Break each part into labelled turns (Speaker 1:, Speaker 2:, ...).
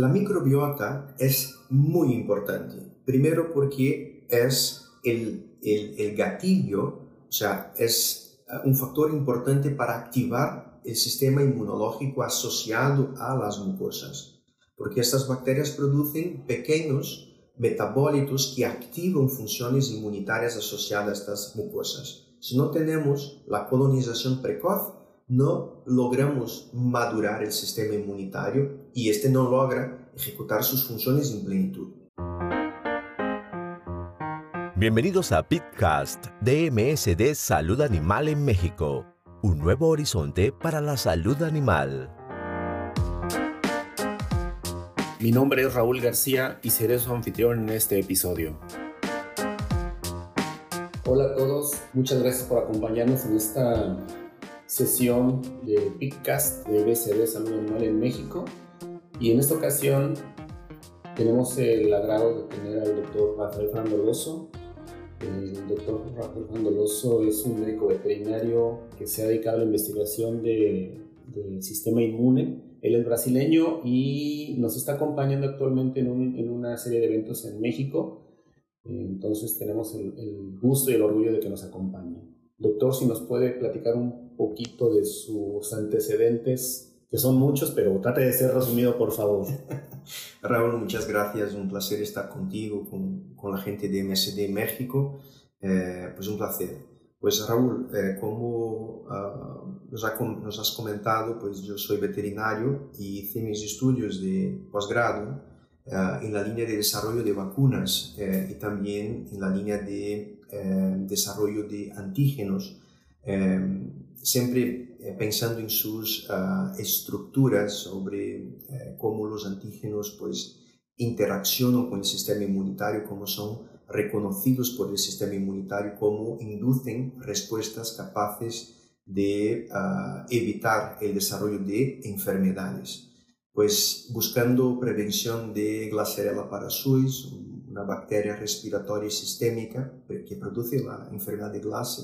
Speaker 1: La microbiota es muy importante. Primero porque es el, el, gatillo, o sea, es eh, un factor importante para activar el sistema inmunológico asociado a las mucosas. Porque estas bacterias producen pequeños metabólitos que activan funciones inmunitarias asociadas a estas mucosas. Si no tenemos la colonización precoz, no logramos madurar el sistema inmunitario y este no logra ejecutar sus funciones en plenitud.
Speaker 2: Bienvenidos a Pitcast de MSD Salud Animal en México, un nuevo horizonte para la salud animal.
Speaker 3: Mi nombre es Raúl García y seré su anfitrión en este episodio. Hola a todos, muchas gracias por acompañarnos en esta sesión de Pitcast de BCD Salud Animal en México. Y en esta ocasión tenemos el agrado de tener al doctor Rafael Frandoloso. El doctor Rafael Frandoloso es un médico veterinario que se ha dedicado a la investigación del sistema inmune él es brasileño y nos está acompañando actualmente en, una serie de eventos en México. Entonces tenemos el, gusto y el orgullo de que nos acompañe. Doctor, si nos puede platicar un poquito de sus antecedentes, que son muchos, pero trate de ser resumido, por favor.
Speaker 1: Raúl, muchas gracias. Un placer estar contigo, con, con la gente de MSD México. Eh, pues un placer. Pues Raúl, eh, como ah, nos, has comentado, pues yo soy veterinario y hice mis estudios de posgrado ah, en la línea de desarrollo de vacunas eh, y también en la línea de eh, desarrollo de antígenos, siempre pensando en sus ah, estructuras sobre cómo los antígenos pues interaccionan con el sistema inmunitario, cómo son reconocidos por el sistema inmunitario como inducen respuestas capaces de ah, evitar el desarrollo de enfermedades. Pues buscando prevención de Glasserella parasuis, una bacteria respiratoria sistémica que produce la enfermedad de Glasse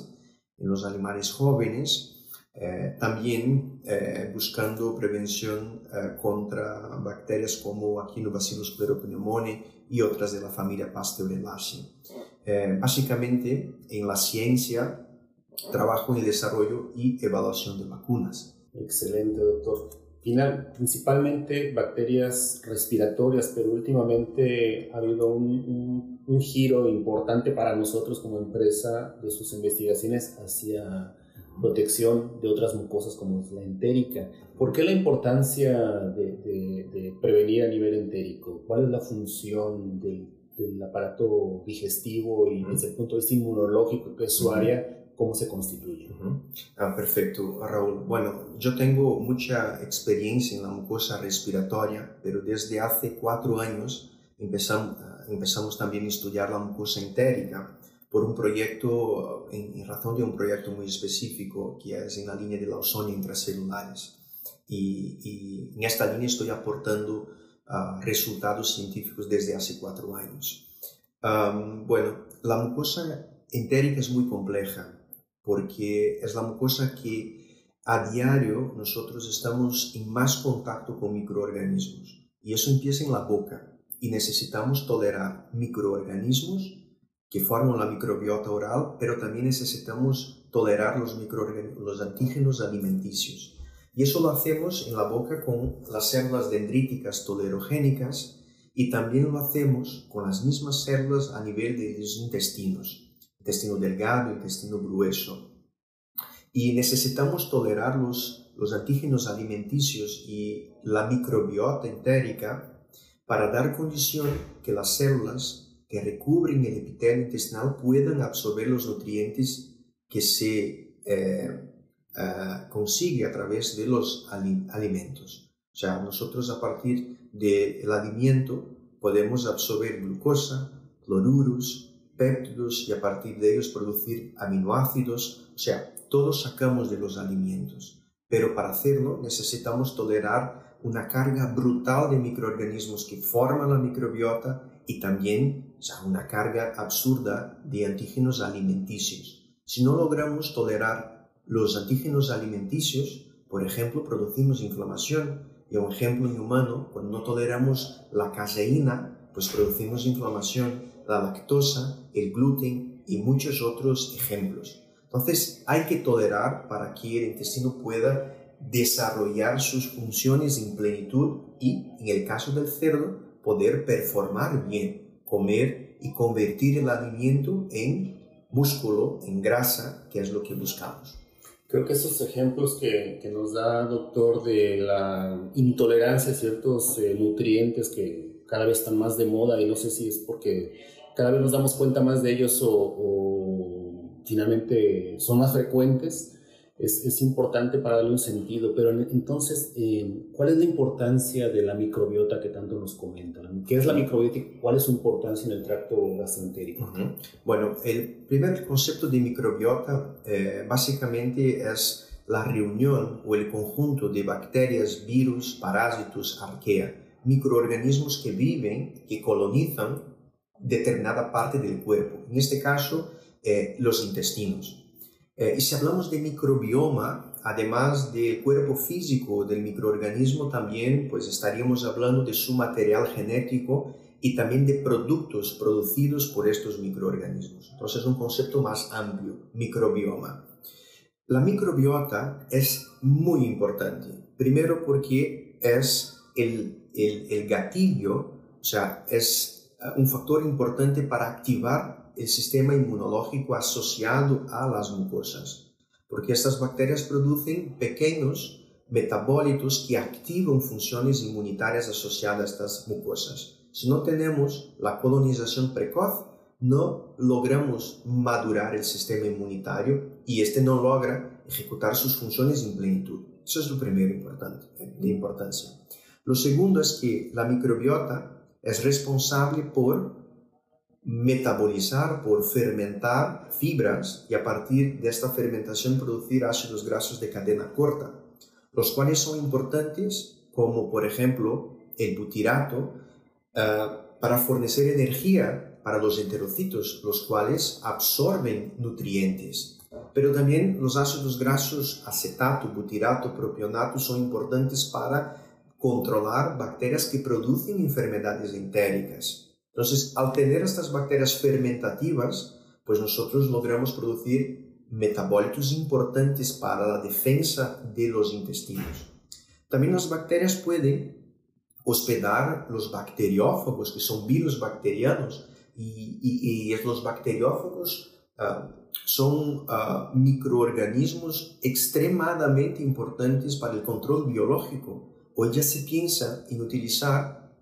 Speaker 1: en los animales jóvenes, eh, también eh, buscando prevención eh, contra bacterias como Aquinobacillus pleuropneumoniae y otras de la familia Pasteurelaceae. básicamente, en la ciencia, trabajo en el desarrollo y evaluación de vacunas.
Speaker 3: Excelente, doctor. Final, principalmente bacterias respiratorias, pero últimamente ha habido un, un giro importante para nosotros como empresa de sus investigaciones hacia protección de otras mucosas como la entérica. ¿Por qué la importancia de, prevenir a nivel entérico? ¿Cuál es la función del, aparato digestivo y desde el punto de vista inmunológico, que es su área, cómo se constituye?
Speaker 1: ah, perfecto, Raúl. Bueno, yo tengo mucha experiencia en la mucosa respiratoria, pero desde hace cuatro años empezamos, empezamos también a estudiar la mucosa entérica por un proyecto, en, razón de un proyecto muy específico que es en la línea de la ozonia intracelulares. Y, en esta línea estoy aportando ah, resultados científicos desde hace cuatro años. bueno, la mucosa entérica es muy compleja porque es la mucosa que a diario nosotros estamos en más contacto con microorganismos. Y eso empieza en la boca. Y necesitamos tolerar microorganismos que forman la microbiota oral, pero también necesitamos tolerar los, los antígenos alimenticios. Y eso lo hacemos en la boca con las células dendríticas tolerogénicas y también lo hacemos con las mismas células a nivel de los intestinos, intestino delgado, intestino grueso. Y necesitamos tolerar los, los antígenos alimenticios y la microbiota entérica para dar condición que las células que recubren el epitelio intestinal puedan absorber los nutrientes que se eh, eh, consigue a través de los alimentos. O sea, nosotros a partir del alimento podemos absorber glucosa, cloruros, péptidos y a partir de ellos producir aminoácidos. O sea, todos sacamos de los alimentos. Pero para hacerlo necesitamos tolerar una carga brutal de microorganismos que forman la microbiota y también una carga absurda de antígenos alimenticios. Si no logramos tolerar los antígenos alimenticios, por ejemplo, producimos inflamación Y un ejemplo inhumano, cuando no toleramos la caseína, pues producimos inflamación, la lactosa, el gluten y muchos otros ejemplos. Entonces hay que tolerar para que el intestino pueda desarrollar sus funciones en plenitud y, en el caso del cerdo, poder performar bien, comer y convertir el alimento en músculo, en grasa, que es lo que buscamos.
Speaker 3: Creo que esos ejemplos que, que nos da doctor de la intolerancia a ciertos eh, nutrientes que cada vez están más de moda y no sé si es porque cada vez nos damos cuenta más de ellos o, o finalmente son más frecuentes, es, es, importante para darle un sentido. Pero entonces, eh, ¿cuál es la importancia de la microbiota que tanto nos comentan? ¿Qué es la microbiota y cuál es su importancia en el tracto gastroentérico?
Speaker 1: Bueno, el primer concepto de microbiota eh, básicamente es la reunión o el conjunto de bacterias, virus, parásitos, arquea, microorganismos que viven, que colonizan determinada parte del cuerpo, en este caso eh, los intestinos. Eh, y si hablamos de microbioma, además del cuerpo físico del microorganismo, también pues estaríamos hablando de su material genético y también de productos producidos por estos microorganismos. Entonces es un concepto más amplio, microbioma. La microbiota es muy importante, primero porque es el, el, el gatillo, o sea, es un factor importante para activar el sistema inmunológico asociado a las mucosas, porque estas bacterias producen pequeños metabólitos que activan funciones inmunitarias asociadas a estas mucosas. Si no tenemos la colonización precoz, no logramos madurar el sistema inmunitario y este no logra ejecutar sus funciones en plenitud. Eso es lo primero importante, de importancia. Lo segundo es que la microbiota es responsable por metabolizar, por fermentar fibras y a partir de esta fermentación producir ácidos grasos de cadena corta, los cuales son importantes como por ejemplo el butirato eh, para fornecer energía para los enterocitos, los cuales absorben nutrientes. Pero también los ácidos grasos acetato, butirato, propionato son importantes para controlar bacterias que producen enfermedades entéricas entonces, al tener estas bacterias fermentativas, pues nosotros logramos producir metabólitos importantes para la defensa de los intestinos. También las bacterias pueden hospedar los bacteriófagos, que son virus bacterianos, y, los bacteriófagos ah, son ah, microorganismos extremadamente importantes para el control biológico. Hoy ya se piensa en utilizar,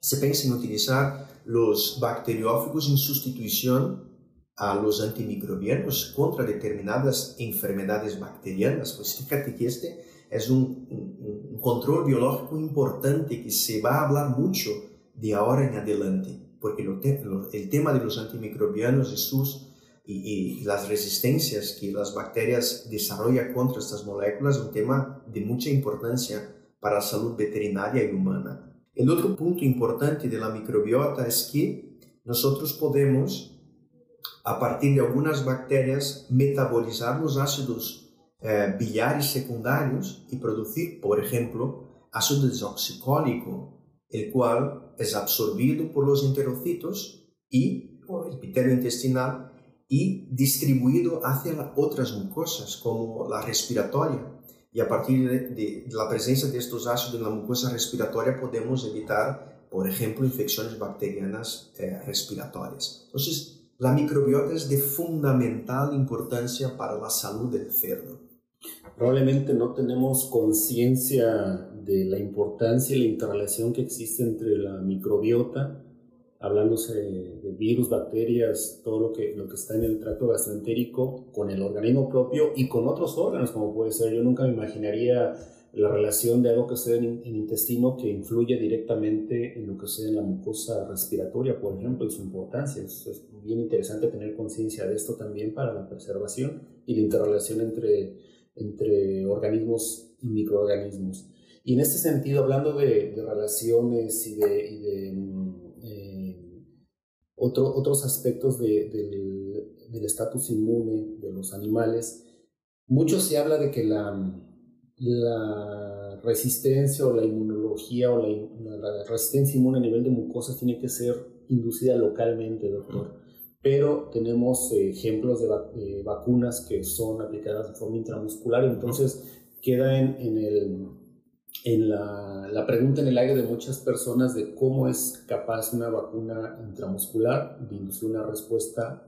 Speaker 1: se piensa en utilizar los bacteriófagos en sustitución a los antimicrobianos contra determinadas enfermedades bacterianas. Pues fíjate que este es un, control biológico importante que se va a hablar mucho de ahora en adelante, porque lo lo, el tema de los antimicrobianos y, sus, y, y, las resistencias que las bacterias desarrollan contra estas moléculas es un tema de mucha importancia para la salud veterinaria y humana. El otro punto importante de la microbiota es que nosotros podemos, a partir de algunas bacterias, metabolizar los ácidos eh, biliares secundarios y producir, por ejemplo, ácido desoxicólico, el cual es absorbido por los enterocitos y por el epitelio intestinal y distribuido hacia otras mucosas, como la respiratoria y a partir de, la presencia de estos ácidos en la mucosa respiratoria podemos evitar, por ejemplo, infecciones bacterianas eh, respiratorias. Entonces, la microbiota es de fundamental importancia para la salud del cerdo.
Speaker 3: Probablemente no tenemos conciencia de la importancia y la interrelación que existe entre la microbiota hablándose de virus, bacterias, todo lo que, lo que está en el tracto gastroentérico con el organismo propio y con otros órganos, como puede ser. Yo nunca me imaginaría la relación de algo que sucede en el intestino que influye directamente en lo que sucede en la mucosa respiratoria, por ejemplo, y su importancia. Es, es bien interesante tener conciencia de esto también para la preservación y la interrelación entre, entre organismos y microorganismos. Y en este sentido, hablando de, de relaciones y de, y de otros aspectos del estatus inmune de los animales, mucho se habla de que la, la resistencia o la inmunología o la, resistencia inmune a nivel de mucosas tiene que ser inducida localmente, doctor. Pero tenemos ejemplos de, vacunas que son aplicadas de forma intramuscular, entonces queda en, en, el, en la, la, pregunta en el aire de muchas personas de cómo es capaz una vacuna intramuscular de inducir una respuesta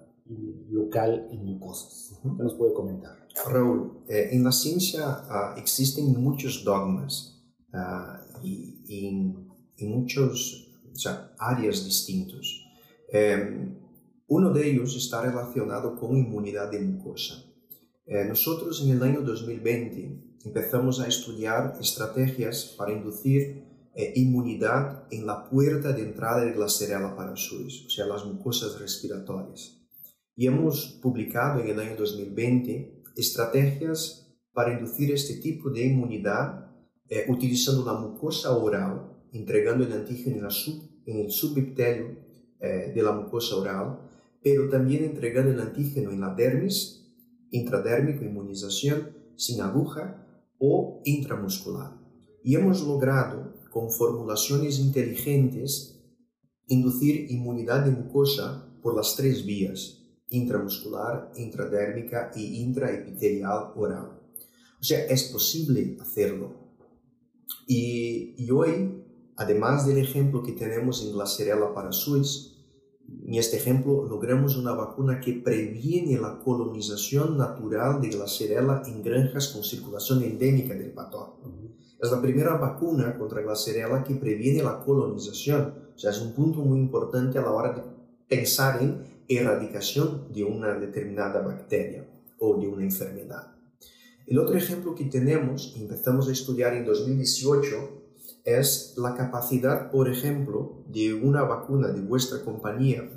Speaker 3: local en mucosas. ¿Qué nos puede comentar?
Speaker 1: Raúl, eh, en la ciencia uh, existen muchos dogmas uh, y, y, muchos o sea, áreas distintos. Eh, uno de ellos está relacionado con inmunidad de mucosa. Eh, nosotros en el año 2020 empezamos a estudiar estrategias para inducir eh, inmunidad en la puerta de entrada de la Serella parasuis, o sea, las mucosas respiratorias. Y hemos publicado en el año 2020 estrategias para inducir este tipo de inmunidad eh, utilizando la mucosa oral, entregando el antígeno en, sub, en el subepitelio eh, de la mucosa oral, pero también entregando el antígeno en la dermis, intradérmico, inmunización, sin aguja o intramuscular. Y hemos logrado, con formulaciones inteligentes, inducir inmunidad de mucosa por las tres vías, intramuscular, intradérmica y intraepitelial oral. O sea, es posible hacerlo. Y, hoy, además del ejemplo que tenemos en Glasserella parasuis, en este ejemplo logramos una vacuna que previene la colonización natural de Glasserella en granjas con circulación endémica del patógeno. Es la primera vacuna contra Glasserella que previene la colonización. O sea, es un punto muy importante a la hora de pensar en erradicación de una determinada bacteria o de una enfermedad. El otro ejemplo que tenemos, empezamos a estudiar en 2018, es la capacidad, por ejemplo, de una vacuna de vuestra compañía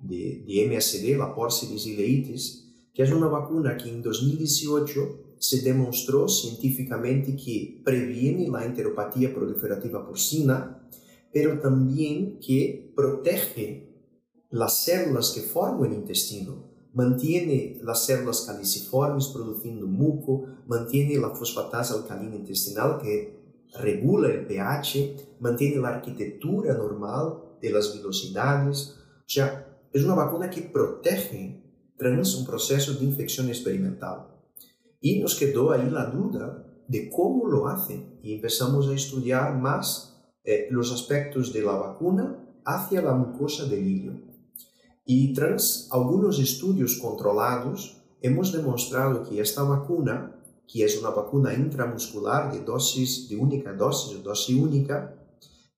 Speaker 1: de, de MSD, la Porcellus ileitis, que es una vacuna que en 2018 se demostró científicamente que previene la enteropatía proliferativa porcina, pero también que protege las células que forman el intestino, mantiene las células caliciformes produciendo muco, mantiene la fosfatasa alcalina intestinal que regula el pH, mantiene la arquitectura normal de las velocidades. O sea, es una vacuna que protege tras un proceso de infección experimental. Y nos quedó ahí la duda de cómo lo hace y empezamos a estudiar más eh, los aspectos de la vacuna hacia la mucosa del hilo. Y tras algunos estudios controlados, hemos demostrado que esta vacuna, que es una vacuna intramuscular de dosis de única dosis o dosis única,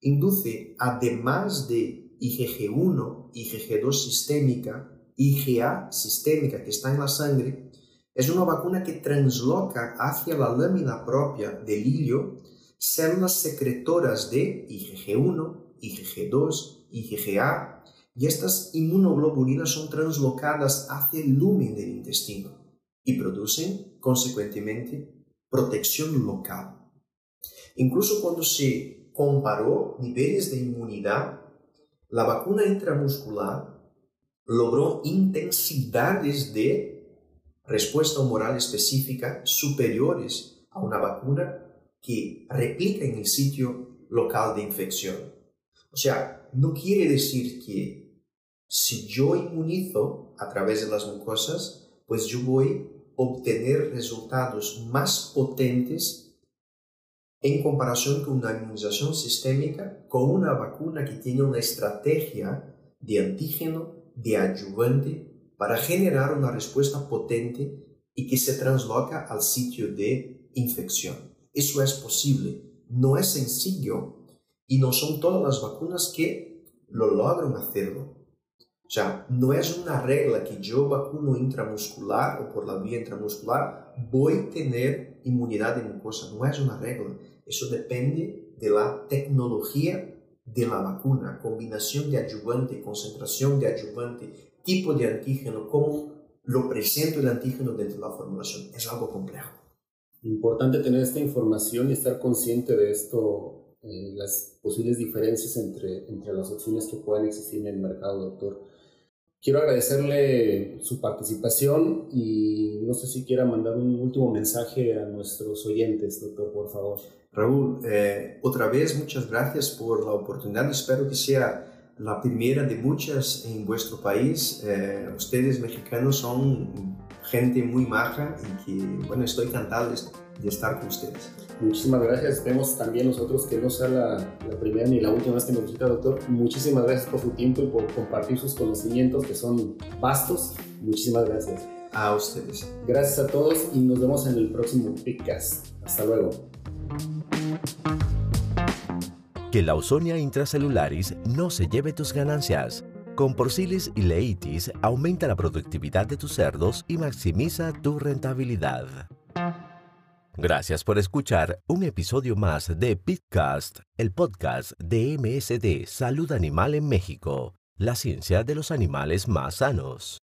Speaker 1: induce, además de IgG1, IgG2 sistémica, IgA sistémica que está en la sangre, es una vacuna que transloca hacia la lámina propia del hilio células secretoras de IgG1, IgG2, IgA y estas inmunoglobulinas son translocadas hacia el lumen del intestino y producen, consecuentemente, protección local. Incluso cuando se comparó niveles de inmunidad, la vacuna intramuscular logró intensidades de respuesta humoral específica superiores a una vacuna que replica en el sitio local de infección. O sea, no quiere decir que si yo inmunizo a través de las mucosas, pues yo voy a obtener resultados más potentes en comparación con una inmunización sistémica, con una vacuna que tiene una estrategia de antígeno, de adyuvante, para generar una respuesta potente y que se transloca al sitio de infección. Eso es posible, no es sencillo y no son todas las vacunas que lo logran hacerlo. O sea, no es una regla que yo vacuno intramuscular o por la vía intramuscular voy a tener inmunidad de mucosa. No es una regla. Eso depende de la tecnología de la vacuna, combinación de adyuvante, concentración de adyuvante, tipo de antígeno, cómo lo presento el antígeno dentro de la formulación. Es algo complejo.
Speaker 3: Importante tener esta información y estar consciente de esto, eh, las posibles diferencias entre, entre las opciones que puedan existir en el mercado, doctor. Quiero agradecerle su participación y no sé si quiera mandar un último mensaje a nuestros oyentes, doctor, por favor.
Speaker 1: Raúl, eh, otra vez muchas gracias por la oportunidad. Espero que sea la primera de muchas en vuestro país. Eh, ustedes mexicanos son gente muy maja y que, bueno, estoy encantado de, estar con ustedes.
Speaker 3: Muchísimas gracias. Esperemos también nosotros que no sea la, la, primera ni la última vez que nos visita, doctor. Muchísimas gracias por su tiempo y por compartir sus conocimientos que son vastos. Muchísimas gracias.
Speaker 1: A ustedes.
Speaker 3: Gracias a todos y nos vemos en el próximo podcast. Hasta luego.
Speaker 2: Que la Ausonia intracelularis no se lleve tus ganancias. Con Porcilis y Leitis aumenta la productividad de tus cerdos y maximiza tu rentabilidad. Gracias por escuchar un episodio más de Pitcast, el podcast de MSD Salud Animal en México, la ciencia de los animales más sanos.